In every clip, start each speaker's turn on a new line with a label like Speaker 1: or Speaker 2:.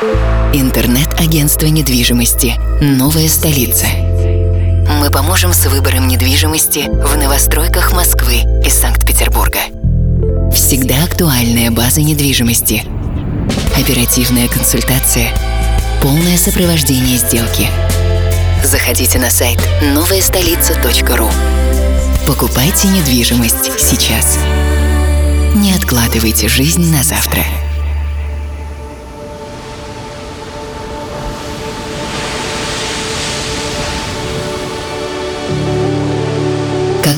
Speaker 1: Интернет-агентство недвижимости «Новая столица». Мы поможем с выбором недвижимости в новостройках Москвы и Санкт-Петербурга. Всегда актуальная база недвижимости. Оперативная консультация. Полное сопровождение сделки. Заходите на сайт новаястолица.ру. Покупайте недвижимость сейчас. Не откладывайте жизнь на завтра.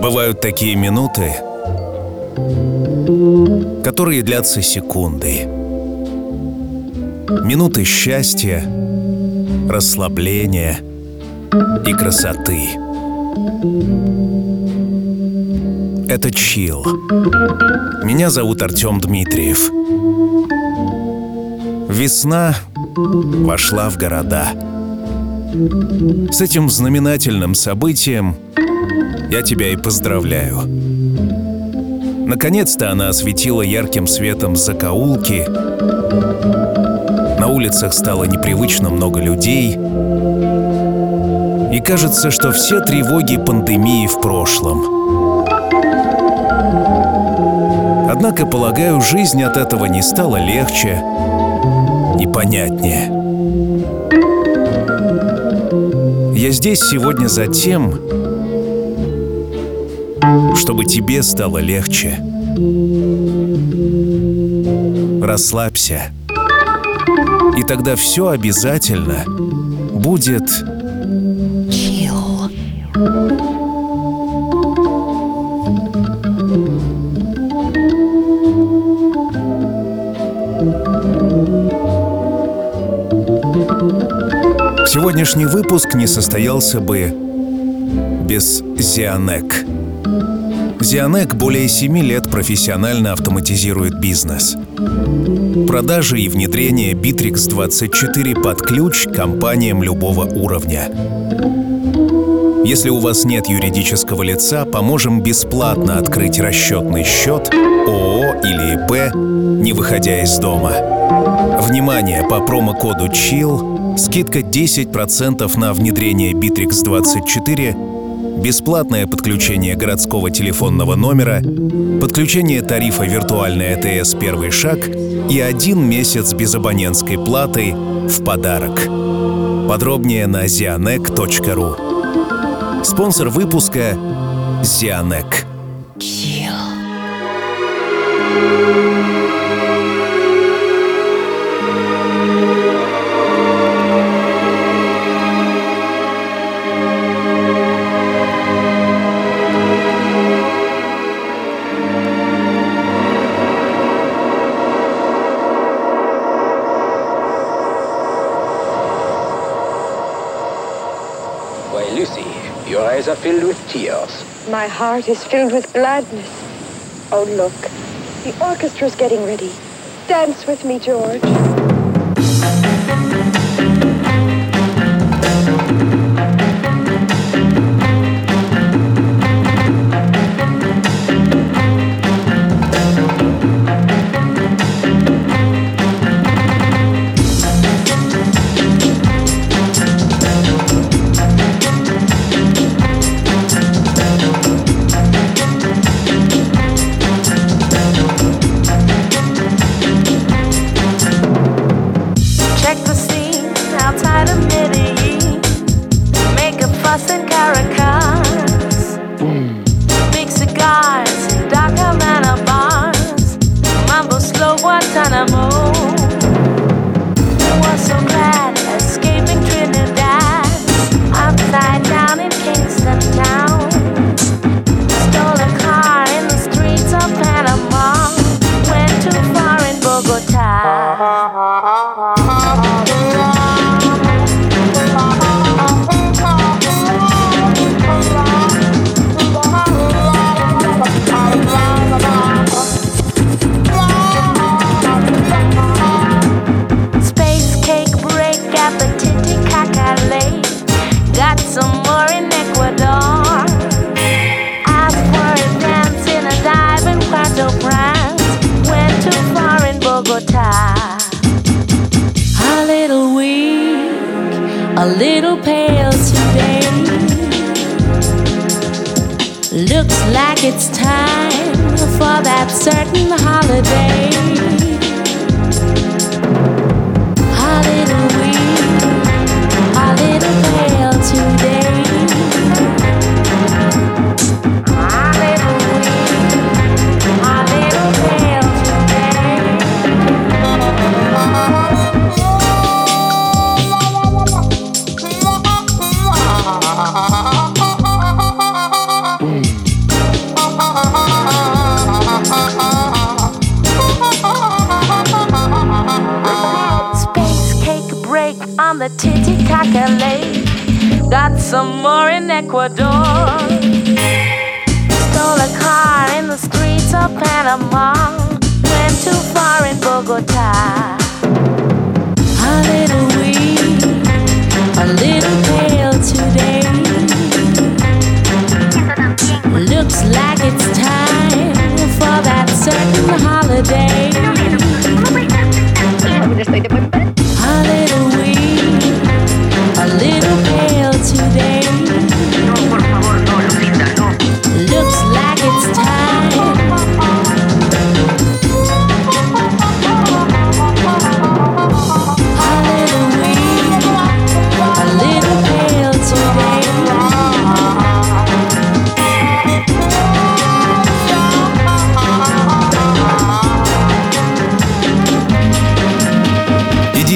Speaker 2: Бывают такие минуты, которые длятся секунды. Минуты счастья, расслабления и красоты. Это чил. Меня зовут Артем Дмитриев. Весна вошла в города. С этим знаменательным событием я тебя и поздравляю. Наконец-то она осветила ярким светом закоулки. На улицах стало непривычно много людей. И кажется, что все тревоги пандемии в прошлом. Однако, полагаю, жизнь от этого не стала легче и понятнее. Я здесь сегодня за тем, чтобы тебе стало легче. Расслабься. И тогда все обязательно будет...
Speaker 1: Чил.
Speaker 2: Сегодняшний выпуск не состоялся бы без Зианек. Зианек более 7 лет профессионально автоматизирует бизнес. Продажи и внедрение Bittrex 24 под ключ компаниям любого уровня. Если у вас нет юридического лица, поможем бесплатно открыть расчетный счет ООО или ИП, не выходя из дома. Внимание! По промокоду CHILL скидка 10% на внедрение Bittrex 24 бесплатное подключение городского телефонного номера, подключение тарифа виртуальный АТС «Первый шаг» и один месяц без абонентской платы в подарок. Подробнее на zianek.ru. Спонсор выпуска – Zianek.
Speaker 3: My heart is filled with gladness. Oh, look. The orchestra's getting ready. Dance with me, George.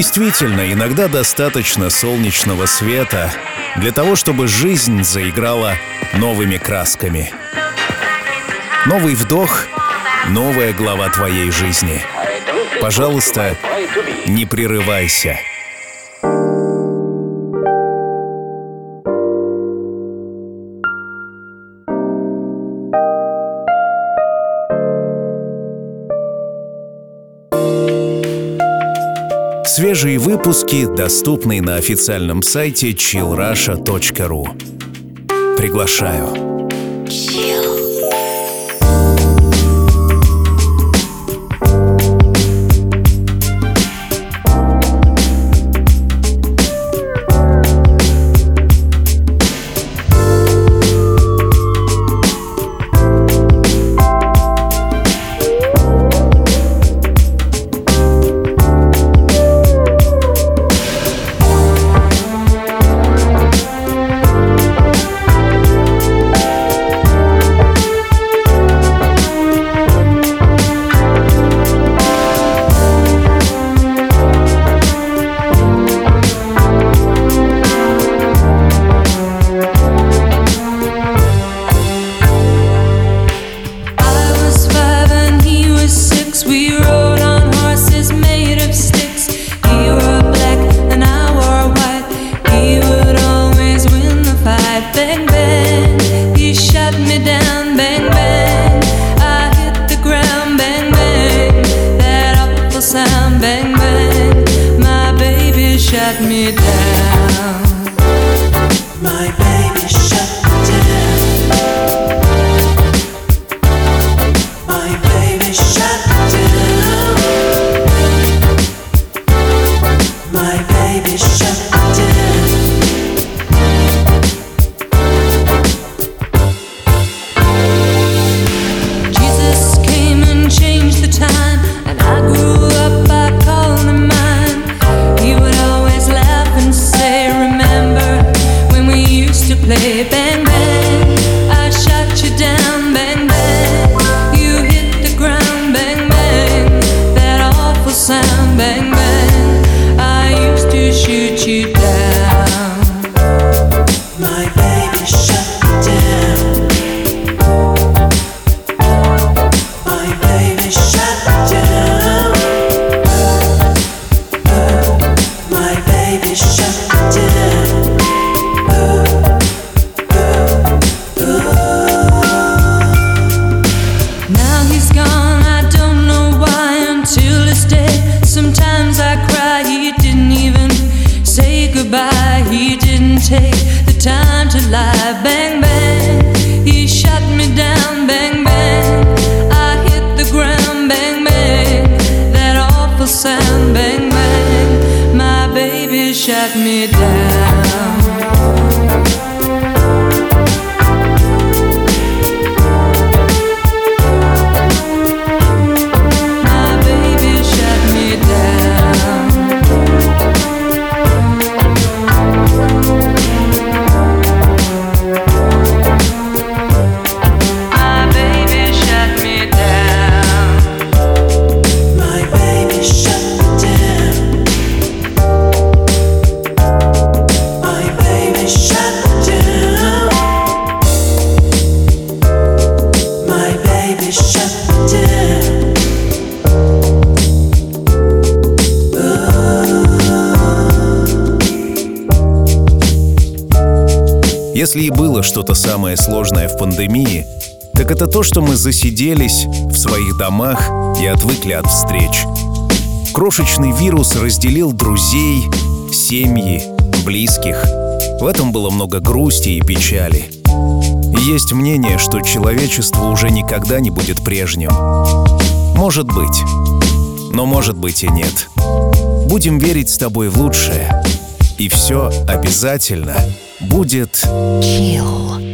Speaker 2: Действительно, иногда достаточно солнечного света для того, чтобы жизнь заиграла новыми красками. Новый вдох, новая глава твоей жизни. Пожалуйста, не прерывайся. Свежие выпуски доступны на официальном сайте chillrusha.ru. Приглашаю!
Speaker 4: down. My baby shut
Speaker 2: было что-то самое сложное в пандемии, так это то, что мы засиделись в своих домах и отвыкли от встреч. Крошечный вирус разделил друзей, семьи, близких. В этом было много грусти и печали. Есть мнение, что человечество уже никогда не будет прежним. Может быть. Но может быть и нет. Будем верить с тобой в лучшее. И все обязательно будет...
Speaker 1: Chill.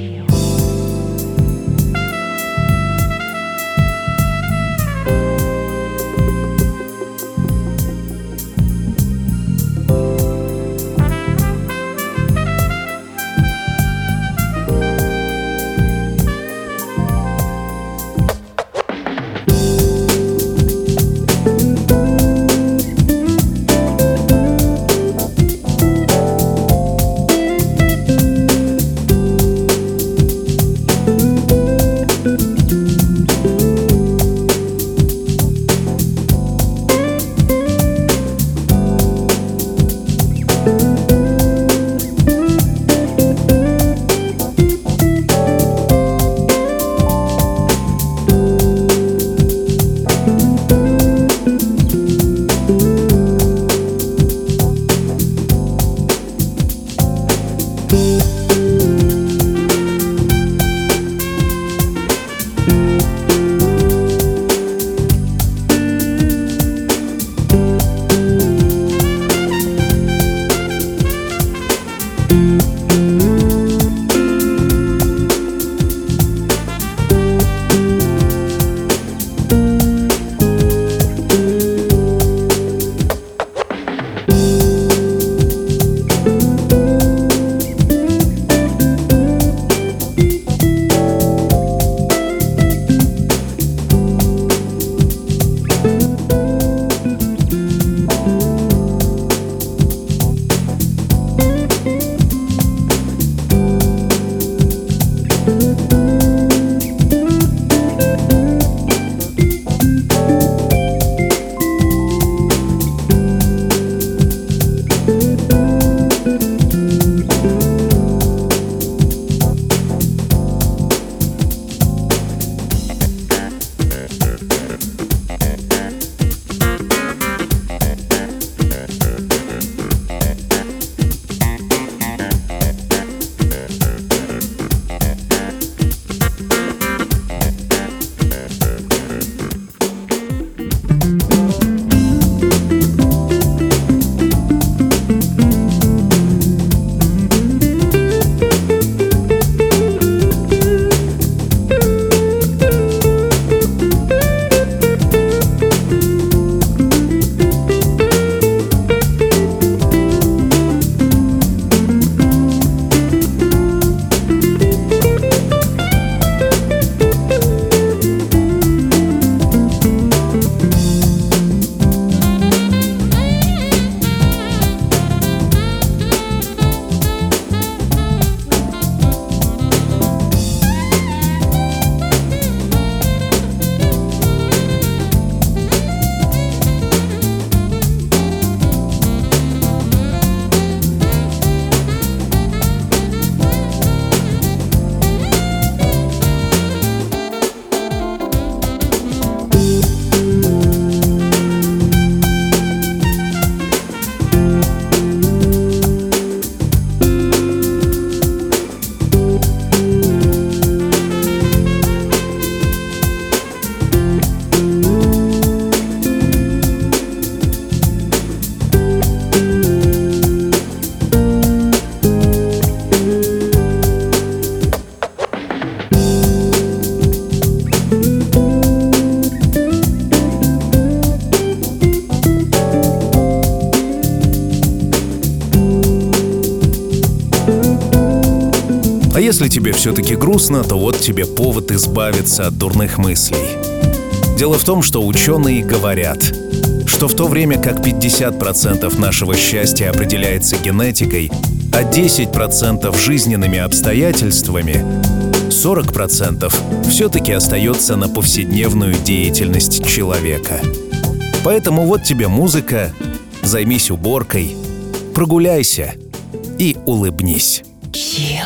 Speaker 2: Все-таки грустно, то вот тебе повод избавиться от дурных мыслей. Дело в том, что ученые говорят, что в то время как 50% нашего счастья определяется генетикой, а 10% жизненными обстоятельствами, 40% все-таки остается на повседневную деятельность человека. Поэтому вот тебе музыка, займись уборкой, прогуляйся и улыбнись.
Speaker 1: Chill.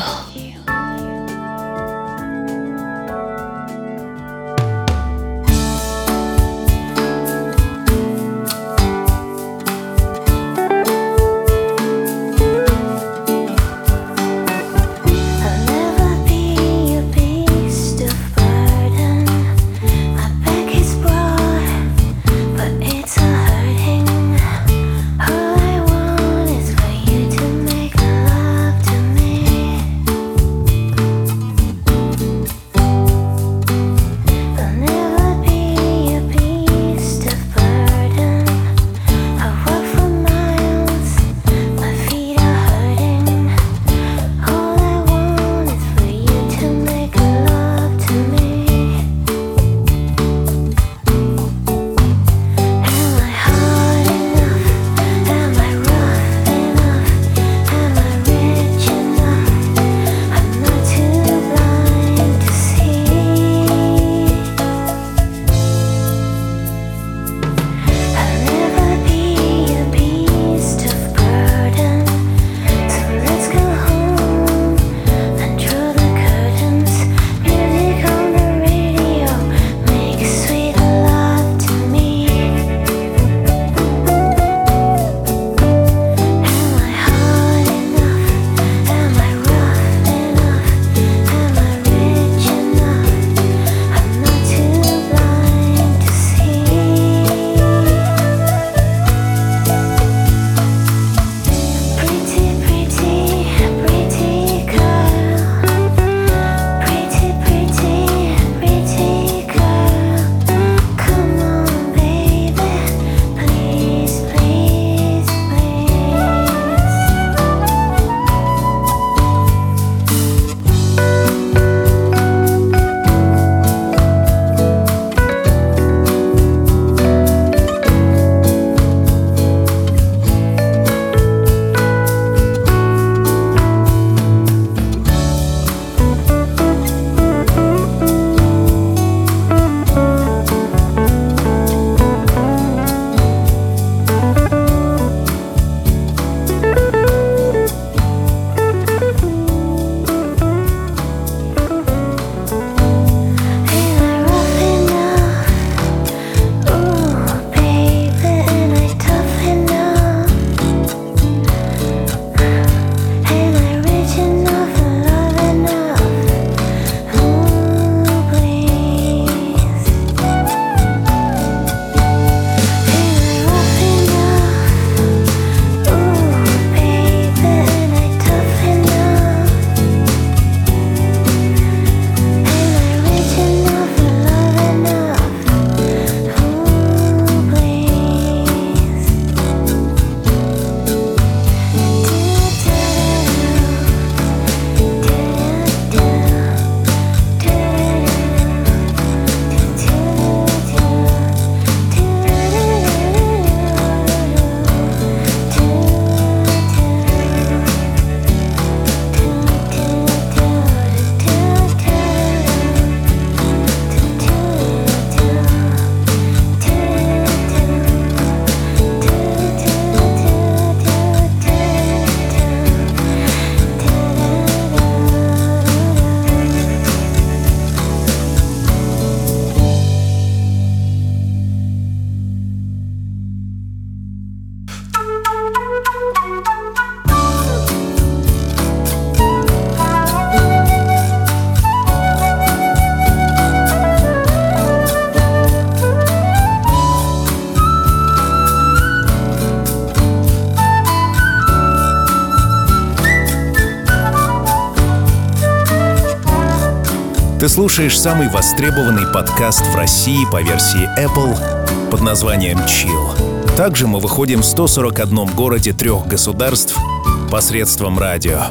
Speaker 2: Слушаешь самый востребованный подкаст в России по версии Apple под названием Chill. Также мы выходим в 141 городе трех государств посредством радио.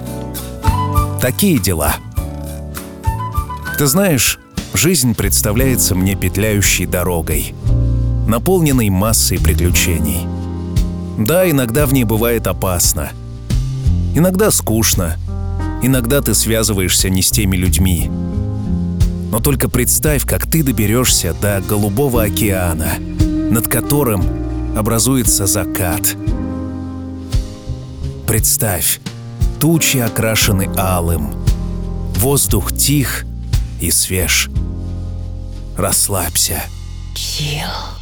Speaker 2: Такие дела. Ты знаешь, жизнь представляется мне петляющей дорогой, наполненной массой приключений. Да, иногда в ней бывает опасно. Иногда скучно. Иногда ты связываешься не с теми людьми. Но только представь, как ты доберешься до Голубого океана, над которым образуется закат. Представь, тучи окрашены алым, воздух тих и свеж. Расслабься.
Speaker 1: Chill.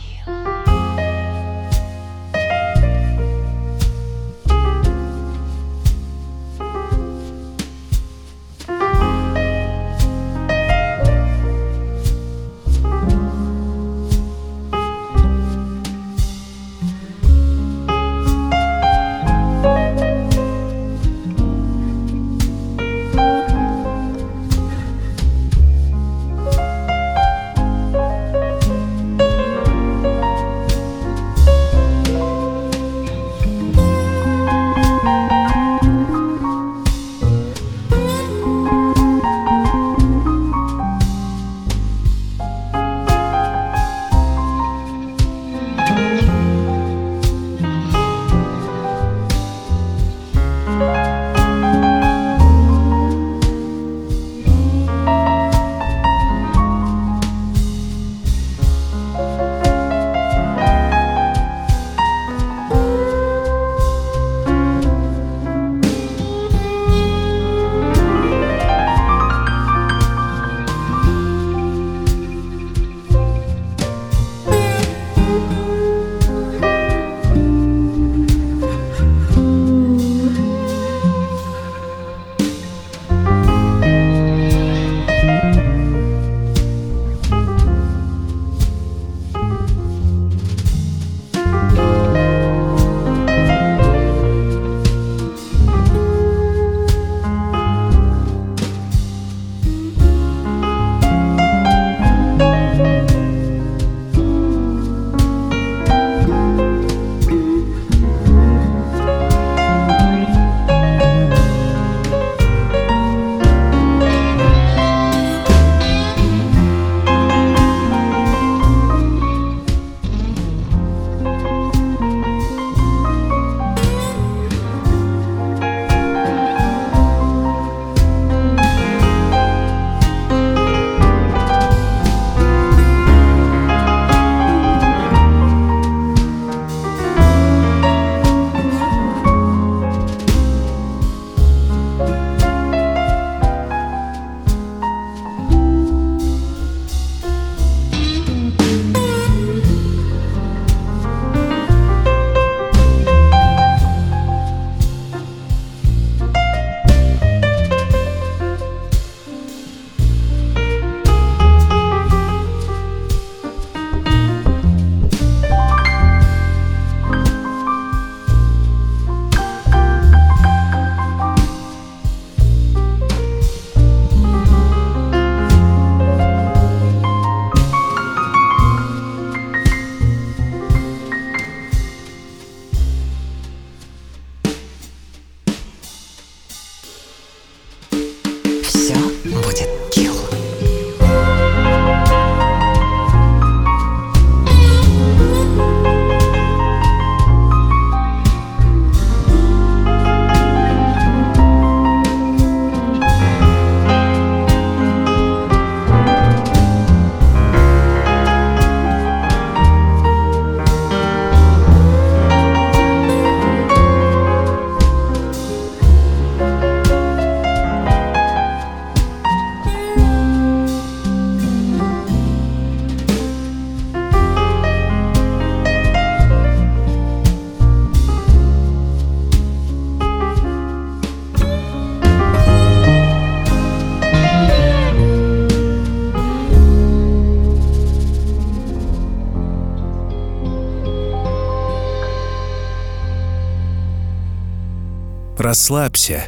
Speaker 2: Расслабься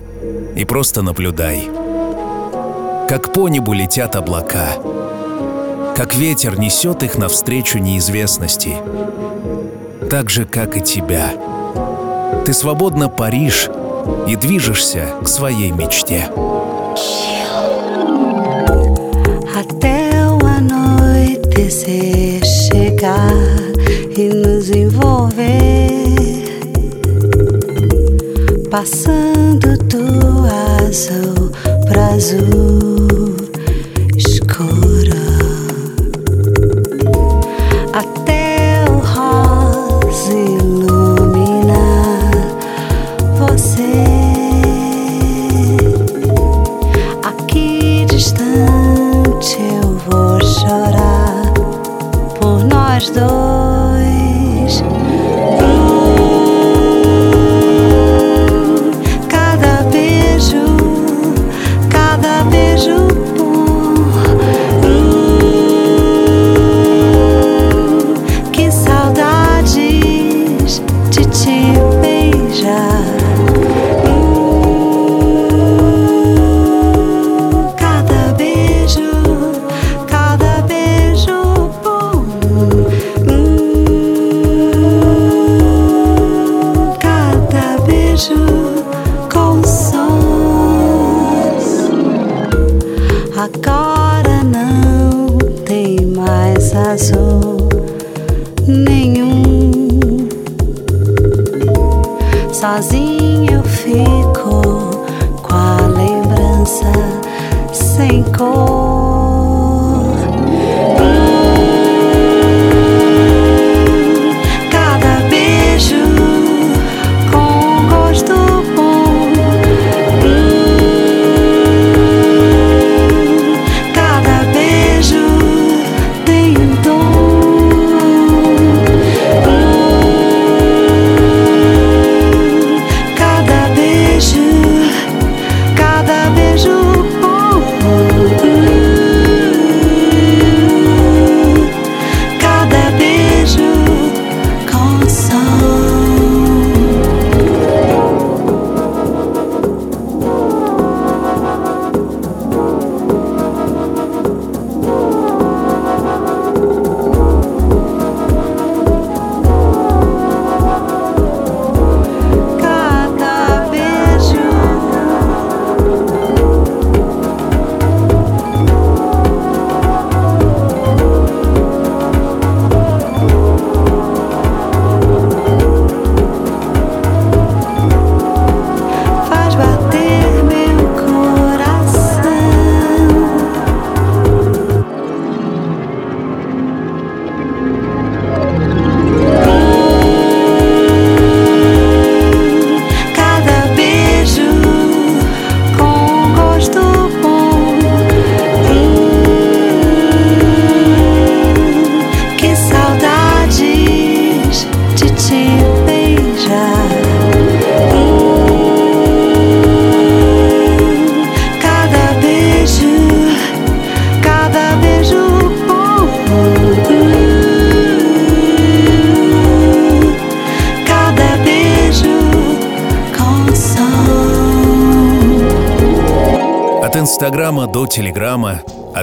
Speaker 2: и просто наблюдай. Как по небу летят облака, как ветер несет их навстречу неизвестности, так же, как и тебя. Ты свободно паришь и движешься к своей мечте.
Speaker 5: E nos envolver, passando do azul pra azul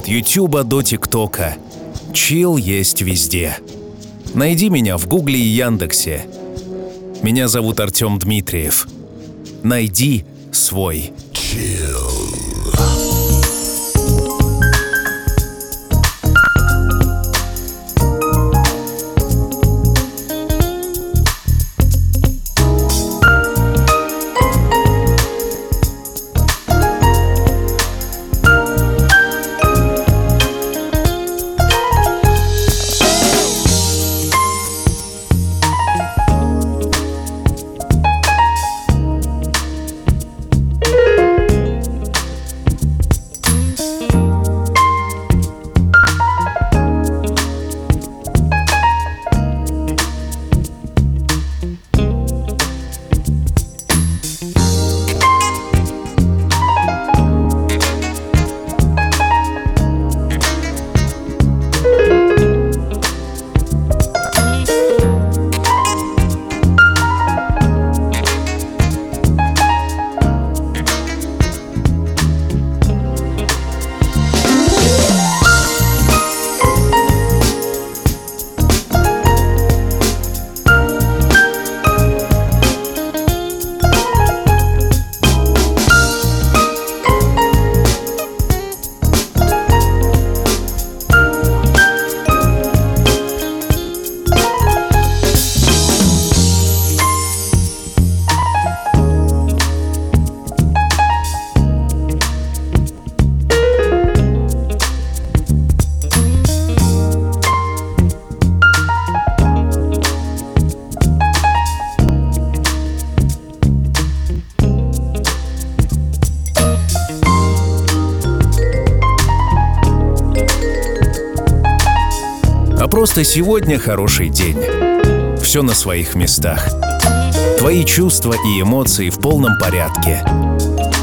Speaker 2: Ютуба до ТикТока. Чил есть везде. Найди меня в Гугле и Яндексе. Меня зовут Артем Дмитриев. Найди свой просто сегодня хороший день. Все на своих местах. Твои чувства и эмоции в полном порядке.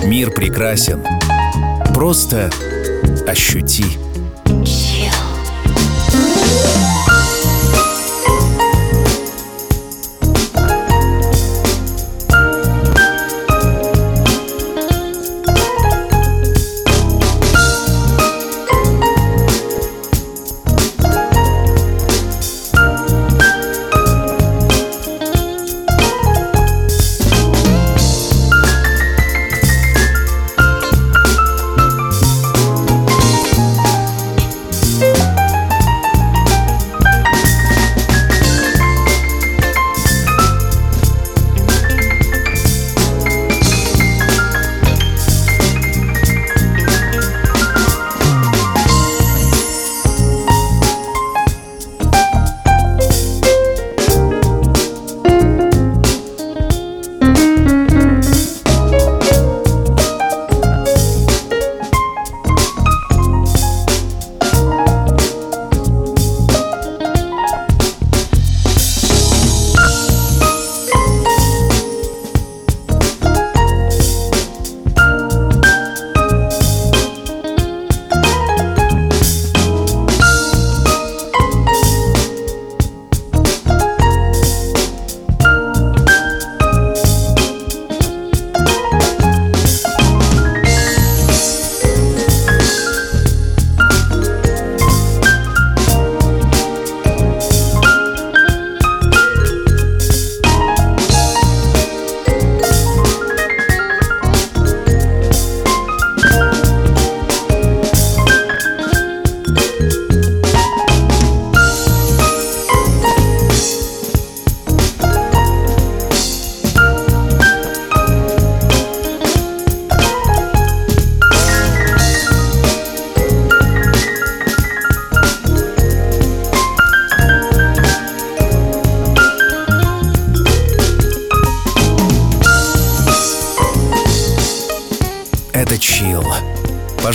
Speaker 2: Мир прекрасен. Просто ощути.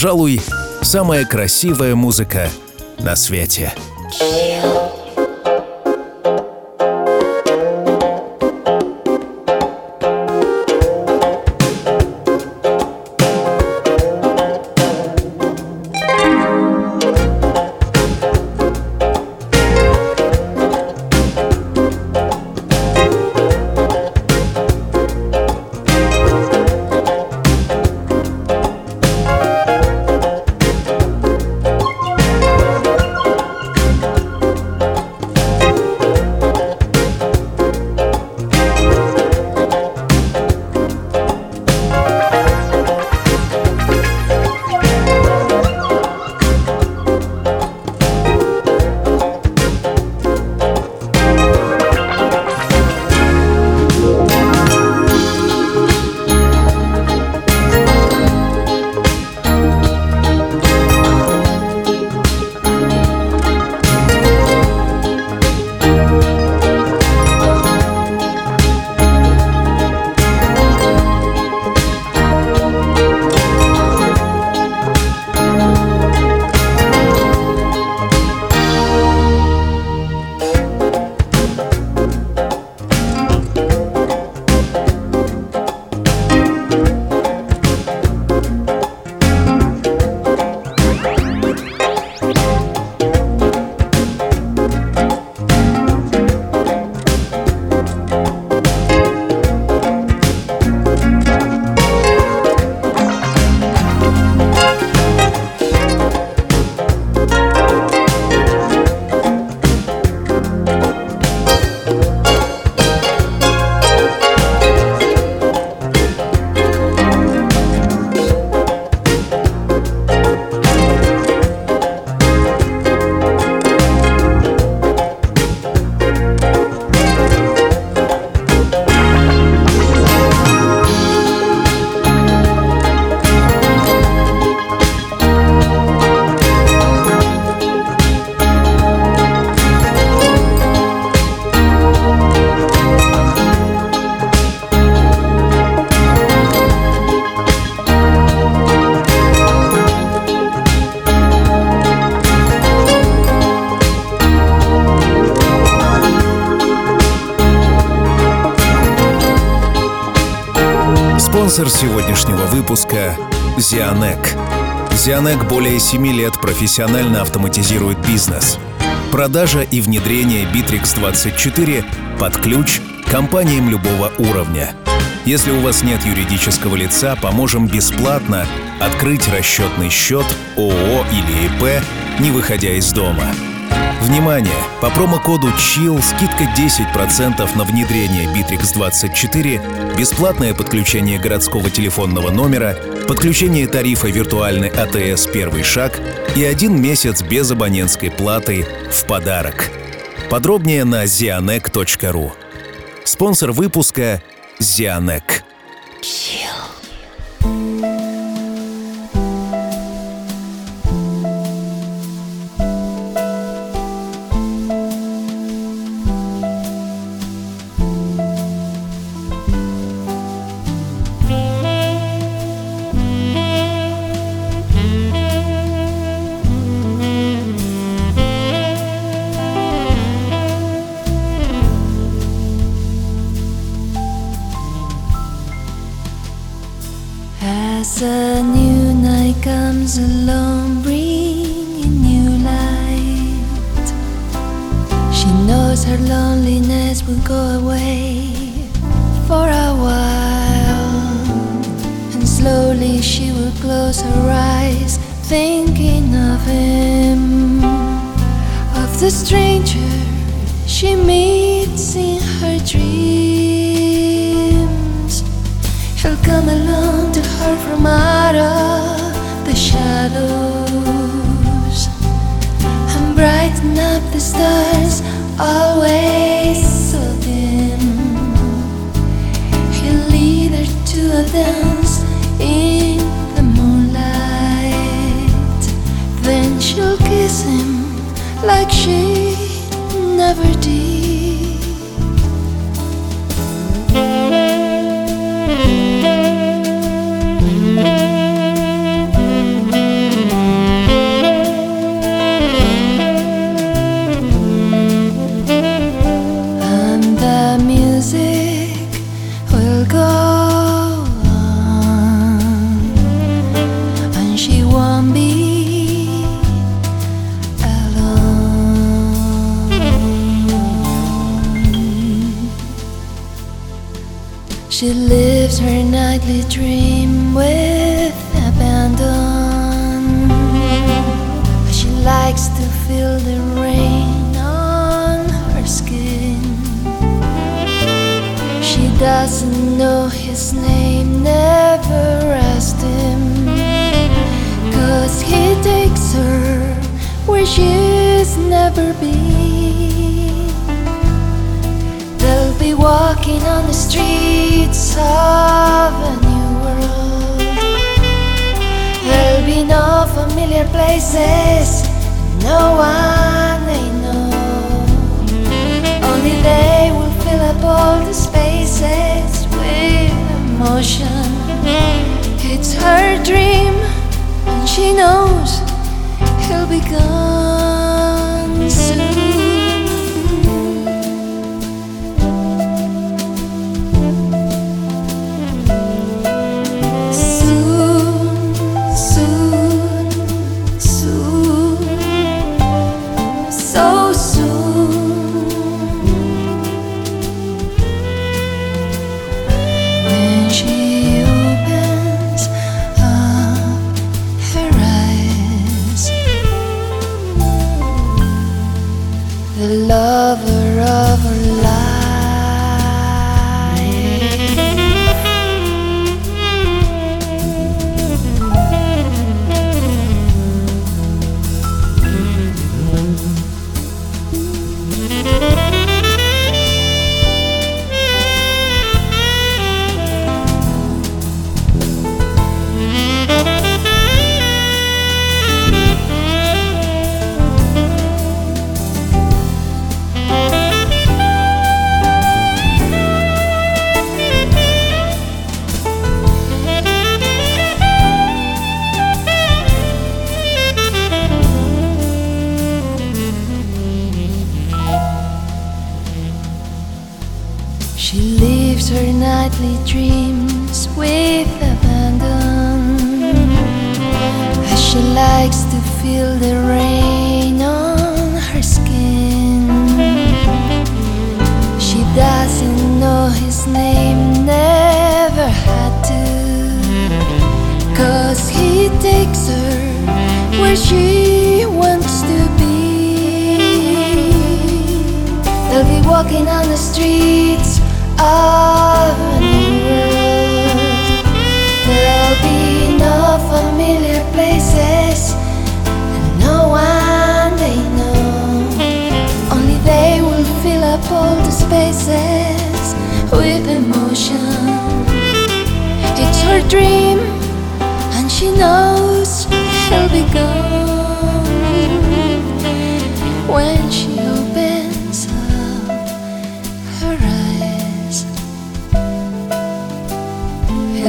Speaker 2: Пожалуй, самая красивая музыка на свете. She Спонсор сегодняшнего выпуска – Зианек. Зианек более семи лет профессионально автоматизирует бизнес. Продажа и внедрение Bittrex24 под ключ компаниям любого уровня. Если у вас нет юридического лица, поможем бесплатно открыть расчетный счет ООО или ИП, не выходя из дома – Внимание! По промокоду CHILL скидка 10% на внедрение Bittrex 24, бесплатное подключение городского телефонного номера, подключение тарифа виртуальный АТС «Первый шаг» и один месяц без абонентской платы в подарок. Подробнее на zianek.ru. Спонсор выпуска –
Speaker 6: Zianec.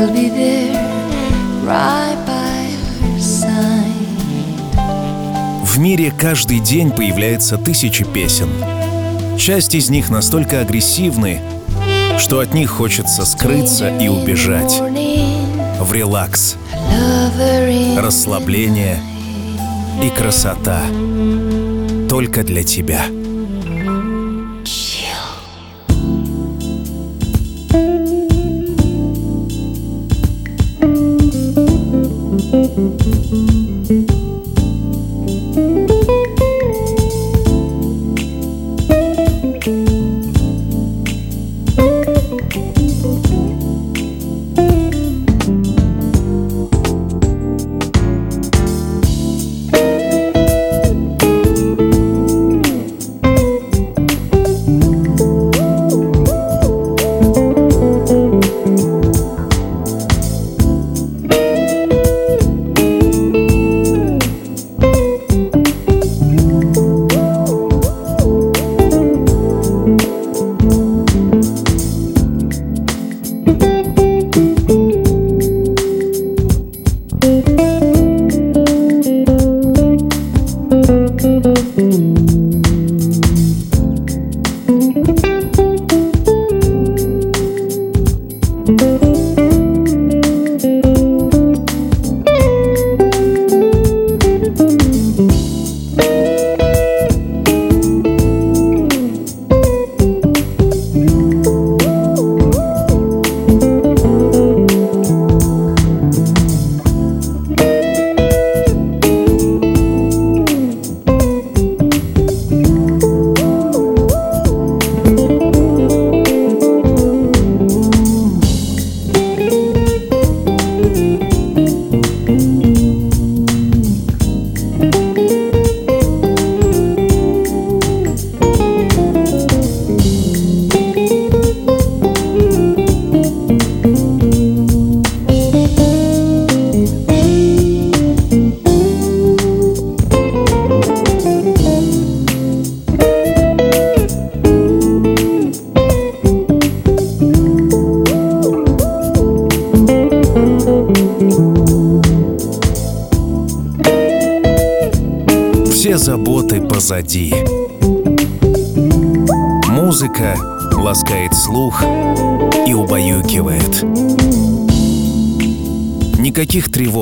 Speaker 6: He'll be
Speaker 7: there right by her side.
Speaker 2: В мире каждый день появляется тысячи песен. Часть из них настолько агрессивны, что от них хочется скрыться и убежать в релакс, расслабление и красота. Только для тебя.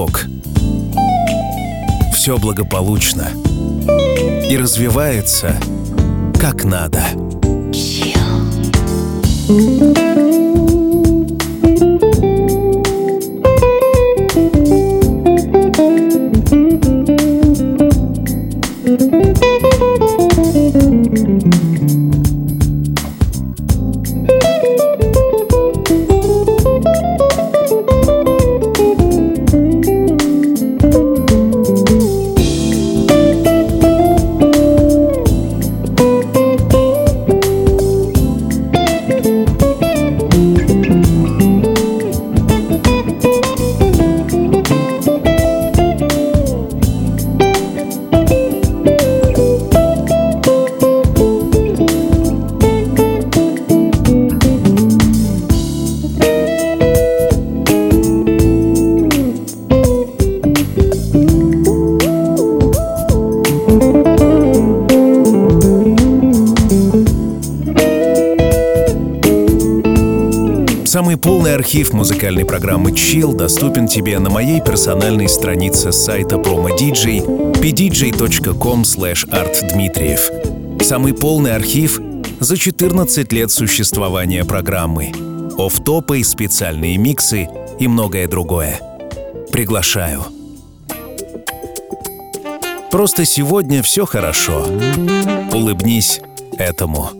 Speaker 2: Тревог. Все благополучно. И развивается как надо. Самый полный архив музыкальной программы Chill доступен тебе на моей персональной странице сайта PromoDJ pdj.com artdmitriev. Самый полный архив за 14 лет существования программы. Офтопы, специальные миксы и многое другое. Приглашаю. Просто сегодня все хорошо. Улыбнись этому.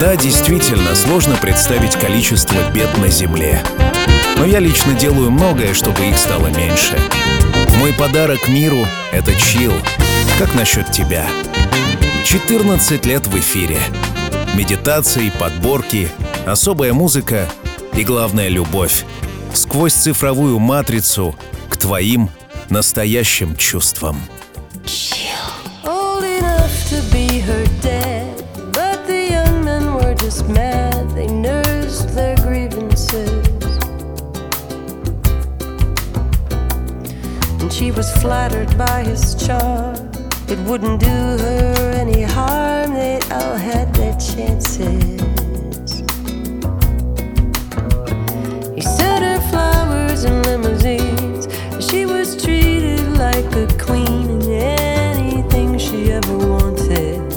Speaker 2: Да, действительно, сложно представить количество бед на Земле. Но я лично делаю многое, чтобы их стало меньше. Мой подарок миру — это чил. Как насчет тебя? 14 лет в эфире. Медитации, подборки, особая музыка и, главное, любовь. Сквозь цифровую матрицу к твоим настоящим чувствам.
Speaker 8: Old enough to be her she was flattered by his charm. It wouldn't do her any harm, they all had their chances. He sent her flowers and limousines. She was treated like a queen and anything she ever wanted.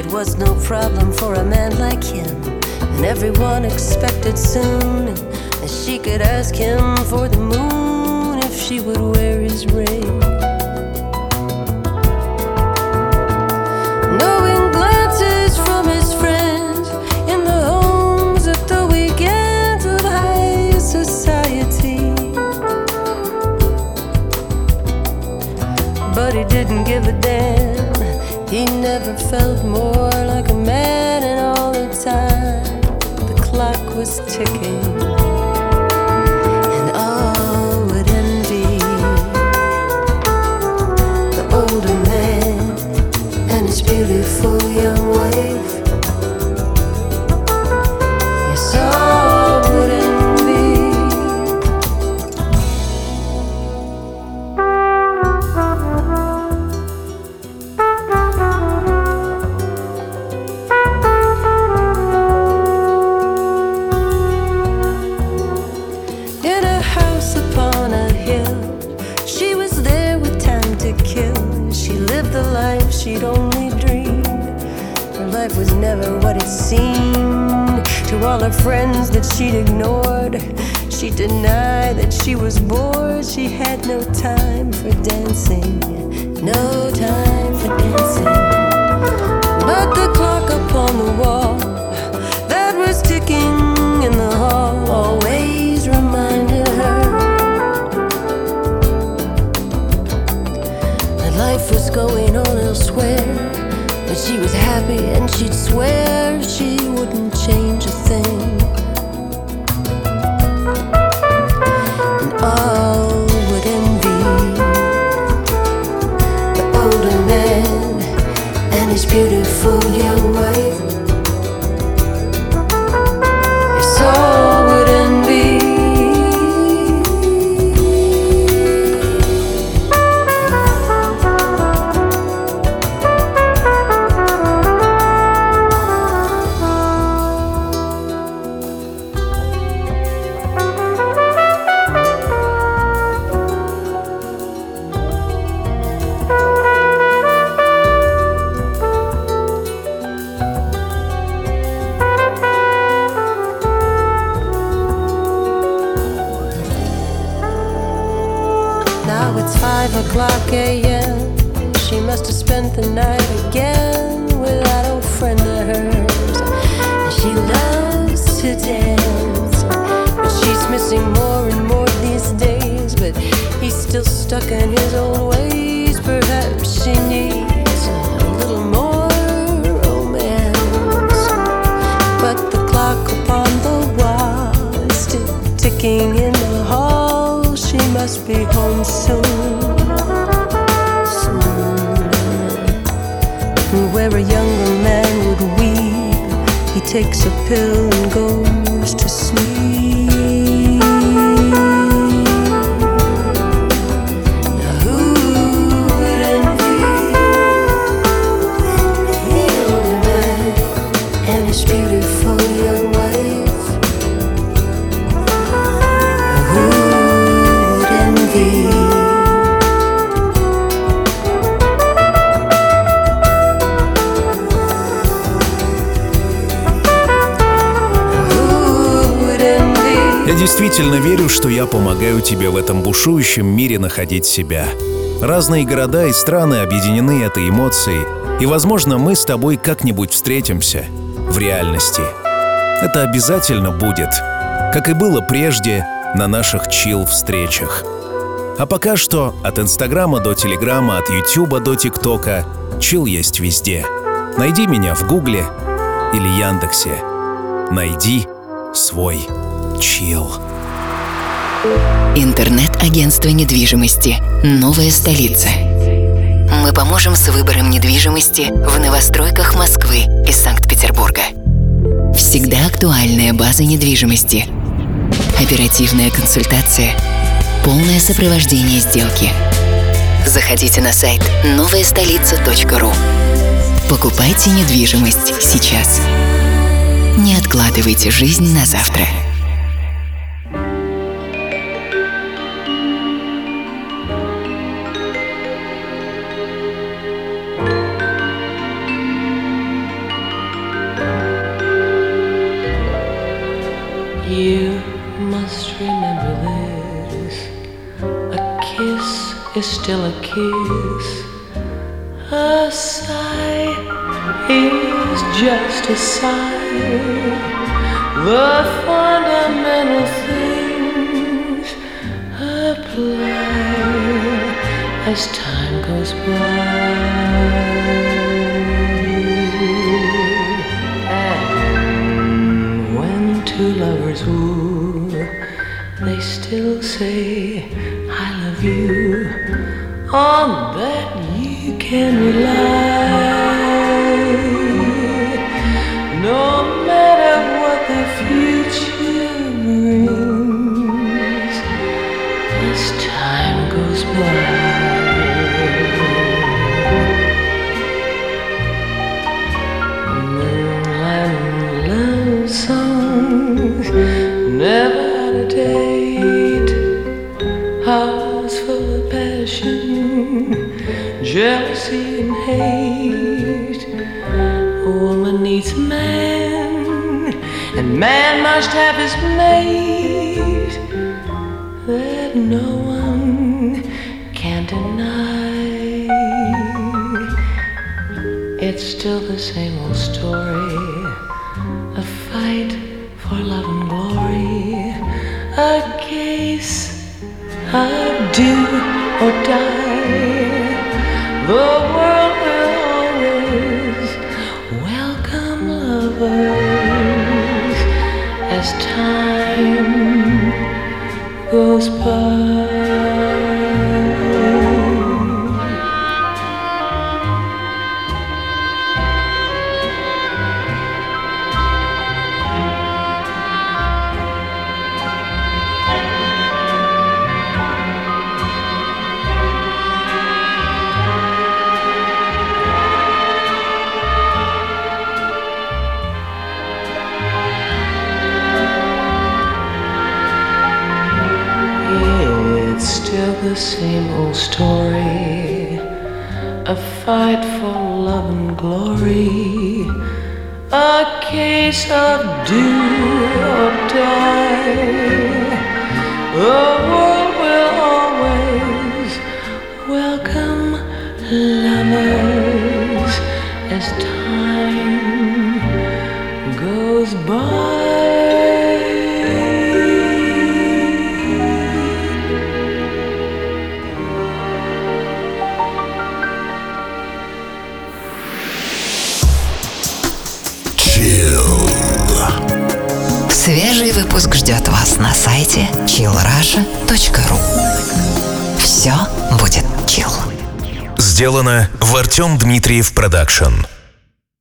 Speaker 8: It was no problem for a man like him. And everyone expected soon that she could ask him for the moon she would wear his ring. Knowing glances from his friends in the homes at the weekends of high society. But he didn't give a damn. He never felt more like a man, in all the time the clock was ticking. a.m. She must have spent the night again with that old friend of hers. And she loves to dance, but she's missing more and more these days. But he's still stuck in his old ways. Perhaps she needs a little more romance. But the clock upon the wall is still ticking in the hall. She must be home soon. Soon. Takes a pill and goes to sleep.
Speaker 2: Действительно верю, что я помогаю тебе в этом бушующем мире находить себя. Разные города и страны объединены этой эмоцией, и, возможно, мы с тобой как-нибудь встретимся в реальности. Это обязательно будет, как и было прежде на наших чил-встречах. А пока что от Инстаграма до Телеграма, от Ютуба до ТикТока чил есть везде. Найди меня в Гугле или Яндексе. Найди свой чил.
Speaker 1: Интернет-агентство недвижимости «Новая столица». Мы поможем с выбором недвижимости в новостройках Москвы и Санкт-Петербурга. Всегда актуальная база недвижимости. Оперативная консультация. Полное сопровождение сделки. Заходите на сайт новаястолица.ру. Покупайте недвижимость сейчас. Не откладывайте жизнь на завтра.
Speaker 4: Still a kiss. A sigh is just a sigh. The fundamental things apply as time goes by. And when two lovers woo, they still say, I love you. On that you can rely. Jealousy and hate. A woman needs a Man and man must have his mate that no one can deny. It's still the same old story a fight for love and glory, a case of do
Speaker 2: Дмитриев Продакшн.